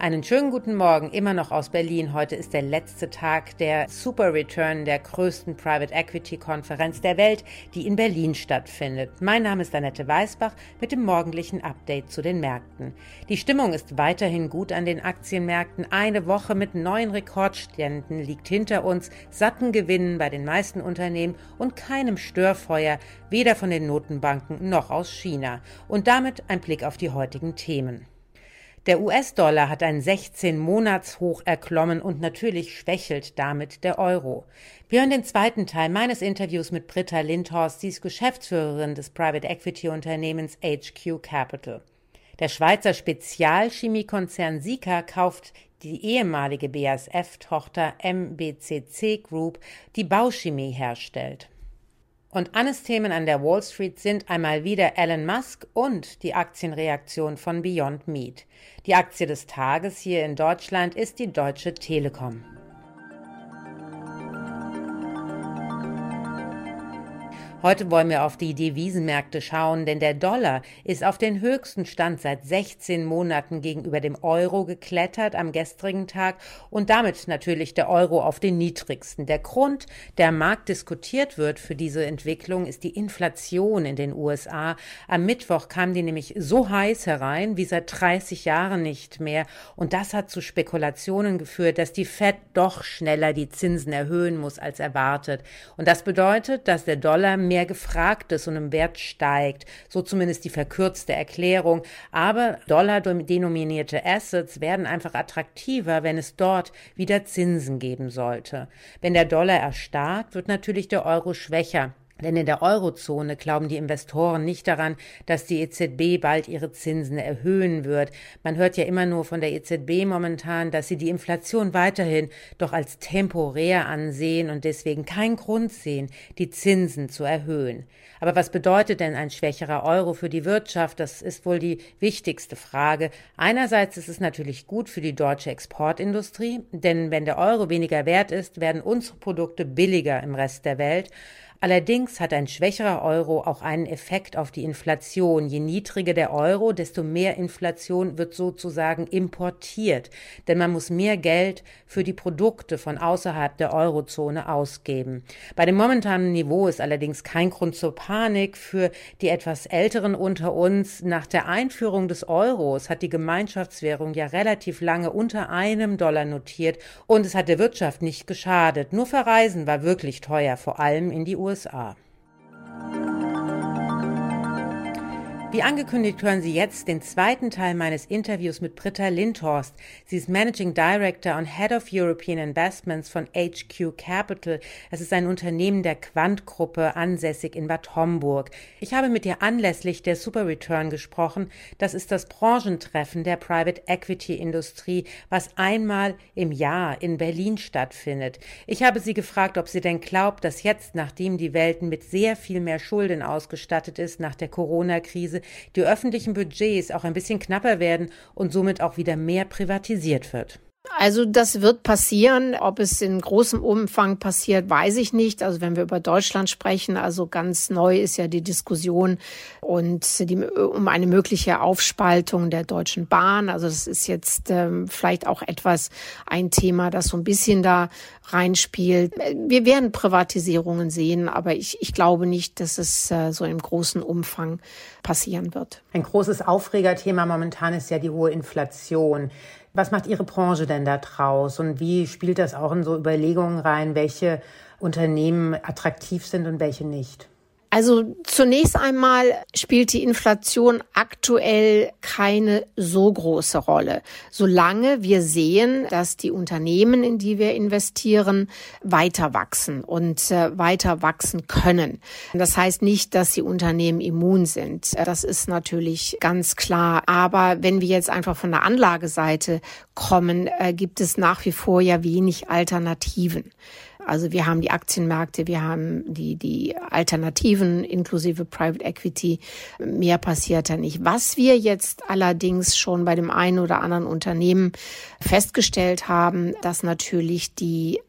Einen schönen guten Morgen, immer noch aus Berlin. Heute ist der letzte Tag der Super Return der größten Private Equity Konferenz der Welt, die in Berlin stattfindet. Mein Name ist Annette Weißbach mit dem morgendlichen Update zu den Märkten. Die Stimmung ist weiterhin gut an den Aktienmärkten. Eine Woche mit neuen Rekordständen liegt hinter uns, satten Gewinnen bei den meisten Unternehmen und keinem Störfeuer, weder von den Notenbanken noch aus China. Und damit ein Blick auf die heutigen Themen. Der US-Dollar hat ein 16-Monats-Hoch erklommen und natürlich schwächelt damit der Euro. Wir hören den zweiten Teil meines Interviews mit Britta Lindhorst, sie ist Geschäftsführerin des Private Equity Unternehmens HQ Capital. Der Schweizer Spezialchemiekonzern Sika kauft die ehemalige BASF-Tochter MBCC Group, die Bauchemie herstellt. Und Annes Themen an der Wall Street sind einmal wieder Elon Musk und die Aktienreaktion von Beyond Meat. Die Aktie des Tages hier in Deutschland ist die Deutsche Telekom. Heute wollen wir auf die Devisenmärkte schauen, denn der Dollar ist auf den höchsten Stand seit 16 Monaten gegenüber dem Euro geklettert am gestrigen Tag und damit natürlich der Euro auf den niedrigsten. Der Grund, der am Markt diskutiert wird für diese Entwicklung, ist die Inflation in den USA. Am Mittwoch kam die nämlich so heiß herein wie seit 30 Jahren nicht mehr und das hat zu Spekulationen geführt, dass die Fed doch schneller die Zinsen erhöhen muss als erwartet. Und das bedeutet, dass der Dollar mehr gefragt ist und im Wert steigt. So zumindest die verkürzte Erklärung. Aber dollar-denominierte Assets werden einfach attraktiver, wenn es dort wieder Zinsen geben sollte. Wenn der Dollar erstarkt, wird natürlich der Euro schwächer. Denn in der Eurozone glauben die Investoren nicht daran, dass die EZB bald ihre Zinsen erhöhen wird. Man hört ja immer nur von der EZB momentan, dass sie die Inflation weiterhin doch als temporär ansehen und deswegen keinen Grund sehen, die Zinsen zu erhöhen. Aber was bedeutet denn ein schwächerer Euro für die Wirtschaft? Das ist wohl die wichtigste Frage. Einerseits ist es natürlich gut für die deutsche Exportindustrie, denn wenn der Euro weniger wert ist, werden unsere Produkte billiger im Rest der Welt. Allerdings hat ein schwächerer Euro auch einen Effekt auf die Inflation. Je niedriger der Euro, desto mehr Inflation wird sozusagen importiert, denn man muss mehr Geld für die Produkte von außerhalb der Eurozone ausgeben. Bei dem momentanen Niveau ist allerdings kein Grund zur Panik für die etwas älteren unter uns. Nach der Einführung des Euros hat die Gemeinschaftswährung ja relativ lange unter einem Dollar notiert und es hat der Wirtschaft nicht geschadet. Nur Verreisen war wirklich teuer, vor allem in die USA. USA. Wie angekündigt hören Sie jetzt den zweiten Teil meines Interviews mit Britta Lindhorst. Sie ist Managing Director und Head of European Investments von HQ Capital. Es ist ein Unternehmen der Quant-Gruppe ansässig in Bad Homburg. Ich habe mit ihr anlässlich der Super Return gesprochen. Das ist das Branchentreffen der Private Equity Industrie, was einmal im Jahr in Berlin stattfindet. Ich habe sie gefragt, ob sie denn glaubt, dass jetzt, nachdem die Welt mit sehr viel mehr Schulden ausgestattet ist nach der Corona-Krise, die öffentlichen Budgets auch ein bisschen knapper werden und somit auch wieder mehr privatisiert wird. Also das wird passieren. Ob es in großem Umfang passiert, weiß ich nicht. Also wenn wir über Deutschland sprechen, also ganz neu ist ja die Diskussion und die, um eine mögliche Aufspaltung der Deutschen Bahn. Also das ist jetzt ähm, vielleicht auch etwas ein Thema, das so ein bisschen da reinspielt. Wir werden Privatisierungen sehen, aber ich, ich glaube nicht, dass es äh, so im großen Umfang passieren wird. Ein großes Aufregerthema momentan ist ja die hohe Inflation. Was macht Ihre Branche denn da draus und wie spielt das auch in so Überlegungen rein, welche Unternehmen attraktiv sind und welche nicht? Also zunächst einmal spielt die Inflation aktuell keine so große Rolle, solange wir sehen, dass die Unternehmen, in die wir investieren, weiter wachsen und äh, weiter wachsen können. Das heißt nicht, dass die Unternehmen immun sind. Das ist natürlich ganz klar. Aber wenn wir jetzt einfach von der Anlageseite kommen, äh, gibt es nach wie vor ja wenig Alternativen. Also wir haben die Aktienmärkte, wir haben die, die Alternativen inklusive Private Equity. Mehr passiert da nicht. Was wir jetzt allerdings schon bei dem einen oder anderen Unternehmen festgestellt haben, dass natürlich die,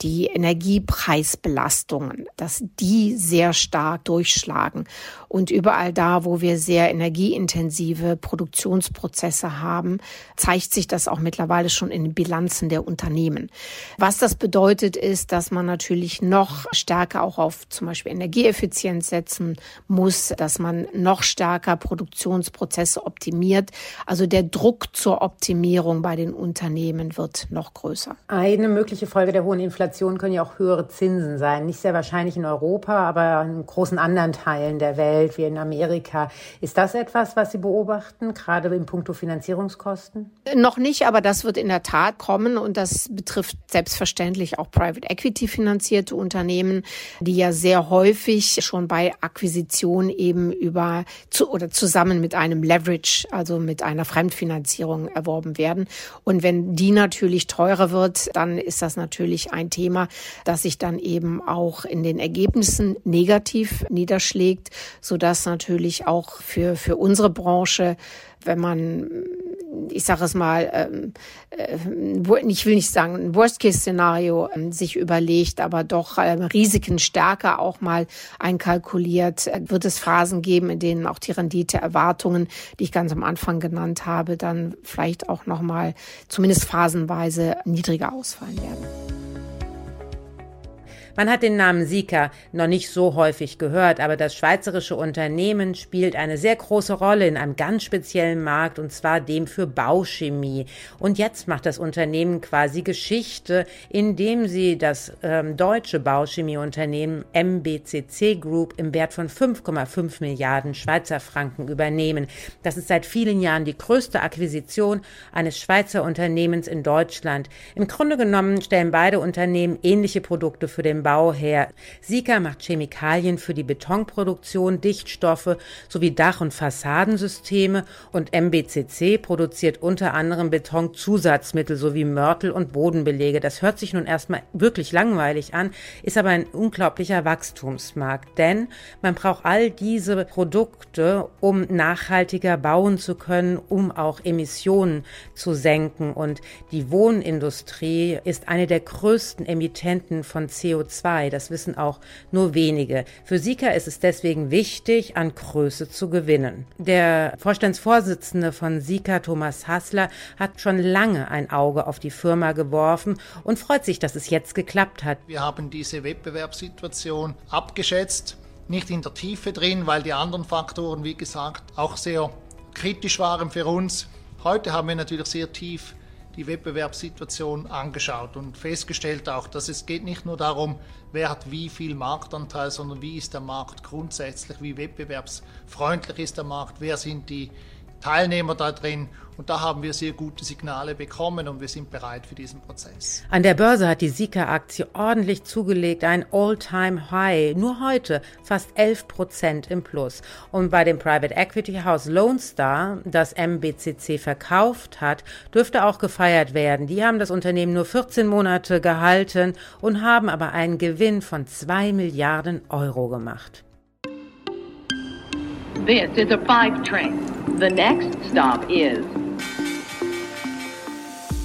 die Energiepreisbelastungen, dass die sehr stark durchschlagen. Und überall da, wo wir sehr energieintensive Produktionsprozesse haben, zeigt sich das auch mittlerweile schon in den Bilanzen der Unternehmen. Was das bedeutet, ist, dass man natürlich noch stärker auch auf zum Beispiel Energieeffizienz setzen muss, dass man noch stärker Produktionsprozesse optimiert. Also der Druck zur Optimierung bei den Unternehmen wird noch größer. Eine mögliche Folge der hohen Inflation können ja auch höhere Zinsen sein. Nicht sehr wahrscheinlich in Europa, aber in großen anderen Teilen der Welt. Welt wie in Amerika. Ist das etwas, was Sie beobachten, gerade in puncto Finanzierungskosten? Noch nicht, aber das wird in der Tat kommen und das betrifft selbstverständlich auch Private Equity finanzierte Unternehmen, die ja sehr häufig schon bei Akquisition eben über zu, oder zusammen mit einem Leverage, also mit einer Fremdfinanzierung erworben werden. Und wenn die natürlich teurer wird, dann ist das natürlich ein Thema, das sich dann eben auch in den Ergebnissen negativ niederschlägt, sodass natürlich auch für, für unsere Branche, wenn man, ich sage es mal, ähm, äh, ich will nicht sagen ein Worst-Case-Szenario ähm, sich überlegt, aber doch ähm, Risiken stärker auch mal einkalkuliert, äh, wird es Phasen geben, in denen auch die Renditeerwartungen, die ich ganz am Anfang genannt habe, dann vielleicht auch noch mal zumindest phasenweise niedriger ausfallen werden. Man hat den Namen Sika noch nicht so häufig gehört, aber das schweizerische Unternehmen spielt eine sehr große Rolle in einem ganz speziellen Markt und zwar dem für Bauchemie. Und jetzt macht das Unternehmen quasi Geschichte, indem sie das ähm, deutsche Bauchemieunternehmen MBCC Group im Wert von 5,5 Milliarden Schweizer Franken übernehmen. Das ist seit vielen Jahren die größte Akquisition eines Schweizer Unternehmens in Deutschland. Im Grunde genommen stellen beide Unternehmen ähnliche Produkte für den Bau Bau her. Sika macht Chemikalien für die Betonproduktion, Dichtstoffe sowie Dach- und Fassadensysteme und MBCC produziert unter anderem Betonzusatzmittel sowie Mörtel und Bodenbelege. Das hört sich nun erstmal wirklich langweilig an, ist aber ein unglaublicher Wachstumsmarkt, denn man braucht all diese Produkte, um nachhaltiger bauen zu können, um auch Emissionen zu senken und die Wohnindustrie ist eine der größten Emittenten von CO2 das wissen auch nur wenige. Für Sika ist es deswegen wichtig, an Größe zu gewinnen. Der Vorstandsvorsitzende von Sika, Thomas Hassler, hat schon lange ein Auge auf die Firma geworfen und freut sich, dass es jetzt geklappt hat. Wir haben diese Wettbewerbssituation abgeschätzt, nicht in der Tiefe drin, weil die anderen Faktoren, wie gesagt, auch sehr kritisch waren für uns. Heute haben wir natürlich sehr tief die Wettbewerbssituation angeschaut und festgestellt auch, dass es geht nicht nur darum, wer hat wie viel Marktanteil, sondern wie ist der Markt grundsätzlich, wie wettbewerbsfreundlich ist der Markt, wer sind die Teilnehmer da drin. Und da haben wir sehr gute Signale bekommen und wir sind bereit für diesen Prozess. An der Börse hat die Sika-Aktie ordentlich zugelegt, ein All-Time-High. Nur heute fast 11 Prozent im Plus. Und bei dem Private Equity House Lone Star, das MBCC verkauft hat, dürfte auch gefeiert werden. Die haben das Unternehmen nur 14 Monate gehalten und haben aber einen Gewinn von 2 Milliarden Euro gemacht. This is a five train. The next stop is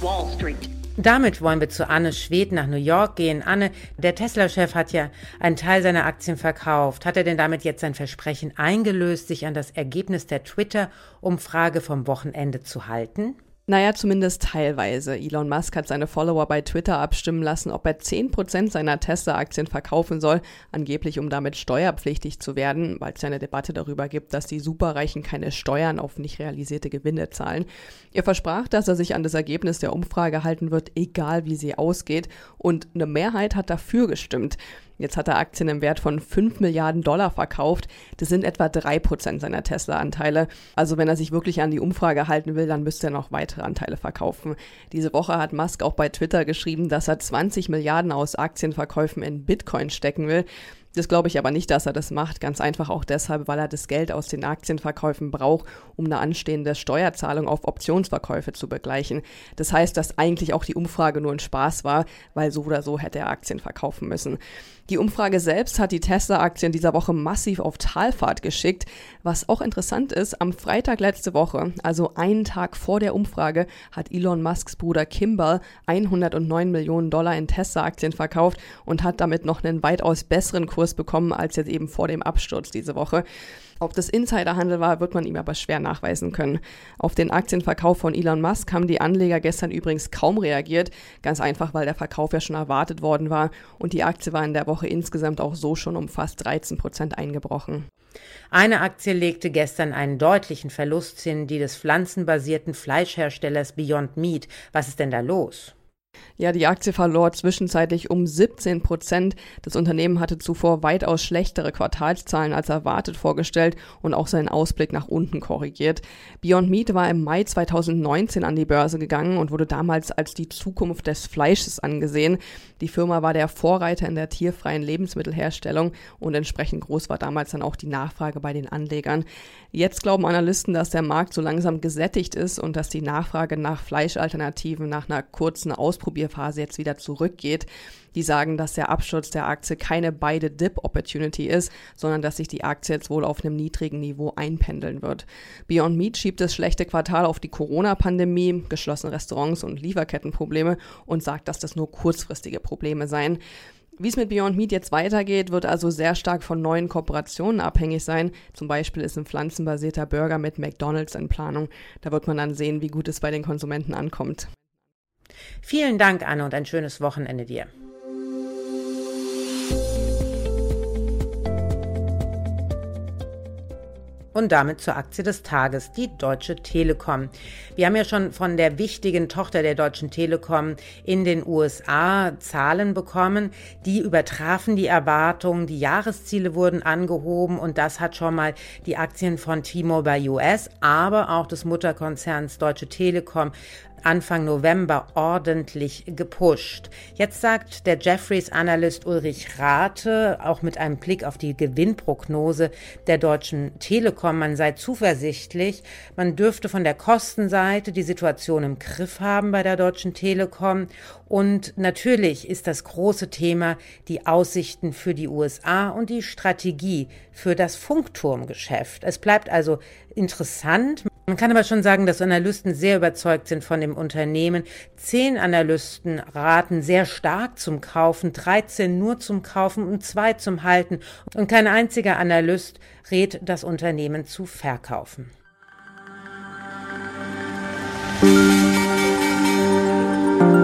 Wall Street. Damit wollen wir zu Anne Schwed nach New York gehen. Anne, der Tesla-Chef hat ja einen Teil seiner Aktien verkauft. Hat er denn damit jetzt sein Versprechen eingelöst, sich an das Ergebnis der Twitter-Umfrage vom Wochenende zu halten? Naja, zumindest teilweise. Elon Musk hat seine Follower bei Twitter abstimmen lassen, ob er 10% seiner Tesla-Aktien verkaufen soll, angeblich um damit steuerpflichtig zu werden, weil es ja eine Debatte darüber gibt, dass die Superreichen keine Steuern auf nicht realisierte Gewinne zahlen. Er versprach, dass er sich an das Ergebnis der Umfrage halten wird, egal wie sie ausgeht, und eine Mehrheit hat dafür gestimmt. Jetzt hat er Aktien im Wert von 5 Milliarden Dollar verkauft. Das sind etwa 3 Prozent seiner Tesla-Anteile. Also wenn er sich wirklich an die Umfrage halten will, dann müsste er noch weitere Anteile verkaufen. Diese Woche hat Musk auch bei Twitter geschrieben, dass er 20 Milliarden aus Aktienverkäufen in Bitcoin stecken will. Das glaube ich aber nicht, dass er das macht. Ganz einfach auch deshalb, weil er das Geld aus den Aktienverkäufen braucht, um eine anstehende Steuerzahlung auf Optionsverkäufe zu begleichen. Das heißt, dass eigentlich auch die Umfrage nur ein Spaß war, weil so oder so hätte er Aktien verkaufen müssen. Die Umfrage selbst hat die Tesla-Aktien dieser Woche massiv auf Talfahrt geschickt. Was auch interessant ist, am Freitag letzte Woche, also einen Tag vor der Umfrage, hat Elon Musks Bruder Kimball 109 Millionen Dollar in Tesla-Aktien verkauft und hat damit noch einen weitaus besseren Kurs bekommen als jetzt eben vor dem Absturz diese Woche. Ob das Insiderhandel war, wird man ihm aber schwer nachweisen können. Auf den Aktienverkauf von Elon Musk haben die Anleger gestern übrigens kaum reagiert, ganz einfach, weil der Verkauf ja schon erwartet worden war und die Aktie war in der Woche insgesamt auch so schon um fast 13 Prozent eingebrochen. Eine Aktie legte gestern einen deutlichen Verlust hin, die des pflanzenbasierten Fleischherstellers Beyond Meat. Was ist denn da los? Ja, die Aktie verlor zwischenzeitlich um 17 Prozent. Das Unternehmen hatte zuvor weitaus schlechtere Quartalszahlen als erwartet vorgestellt und auch seinen Ausblick nach unten korrigiert. Beyond Meat war im Mai 2019 an die Börse gegangen und wurde damals als die Zukunft des Fleisches angesehen. Die Firma war der Vorreiter in der tierfreien Lebensmittelherstellung und entsprechend groß war damals dann auch die Nachfrage bei den Anlegern. Jetzt glauben Analysten, dass der Markt so langsam gesättigt ist und dass die Nachfrage nach Fleischalternativen nach einer kurzen Ausprobier Phase jetzt wieder zurückgeht. Die sagen, dass der Absturz der Aktie keine beide Dip Opportunity ist, sondern dass sich die Aktie jetzt wohl auf einem niedrigen Niveau einpendeln wird. Beyond Meat schiebt das schlechte Quartal auf die Corona-Pandemie, geschlossene Restaurants und Lieferkettenprobleme und sagt, dass das nur kurzfristige Probleme seien. Wie es mit Beyond Meat jetzt weitergeht, wird also sehr stark von neuen Kooperationen abhängig sein. Zum Beispiel ist ein pflanzenbasierter Burger mit McDonald's in Planung. Da wird man dann sehen, wie gut es bei den Konsumenten ankommt. Vielen Dank, Anne, und ein schönes Wochenende dir. Und damit zur Aktie des Tages, die Deutsche Telekom. Wir haben ja schon von der wichtigen Tochter der Deutschen Telekom in den USA Zahlen bekommen. Die übertrafen die Erwartungen. Die Jahresziele wurden angehoben und das hat schon mal die Aktien von T-Mobile US, aber auch des Mutterkonzerns Deutsche Telekom Anfang November ordentlich gepusht. Jetzt sagt der Jeffries-Analyst Ulrich Rate, auch mit einem Blick auf die Gewinnprognose der Deutschen Telekom, man sei zuversichtlich, man dürfte von der Kostenseite die Situation im Griff haben bei der Deutschen Telekom und natürlich ist das große Thema die Aussichten für die USA und die Strategie für das Funkturmgeschäft. Es bleibt also interessant. Man kann aber schon sagen, dass Analysten sehr überzeugt sind von dem Unternehmen. Zehn Analysten raten sehr stark zum Kaufen, 13 nur zum Kaufen und zwei zum Halten. Und kein einziger Analyst rät, das Unternehmen zu verkaufen.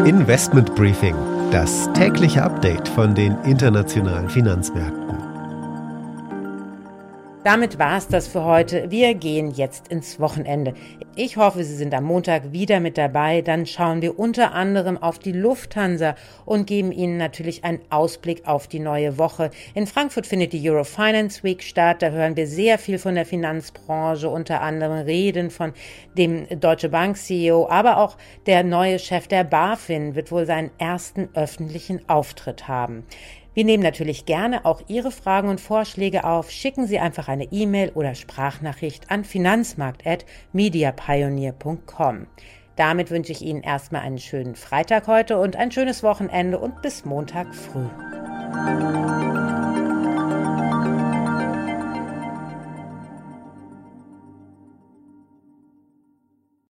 Investment Briefing, das tägliche Update von den internationalen Finanzmärkten. Damit war es das für heute. Wir gehen jetzt ins Wochenende. Ich hoffe, Sie sind am Montag wieder mit dabei. Dann schauen wir unter anderem auf die Lufthansa und geben Ihnen natürlich einen Ausblick auf die neue Woche. In Frankfurt findet die Eurofinance Week statt. Da hören wir sehr viel von der Finanzbranche, unter anderem Reden von dem Deutsche Bank CEO, aber auch der neue Chef der BaFin wird wohl seinen ersten öffentlichen Auftritt haben. Wir nehmen natürlich gerne auch Ihre Fragen und Vorschläge auf. Schicken Sie einfach eine E-Mail oder Sprachnachricht an finanzmarkt.mediapioneer.com. Damit wünsche ich Ihnen erstmal einen schönen Freitag heute und ein schönes Wochenende und bis Montag früh.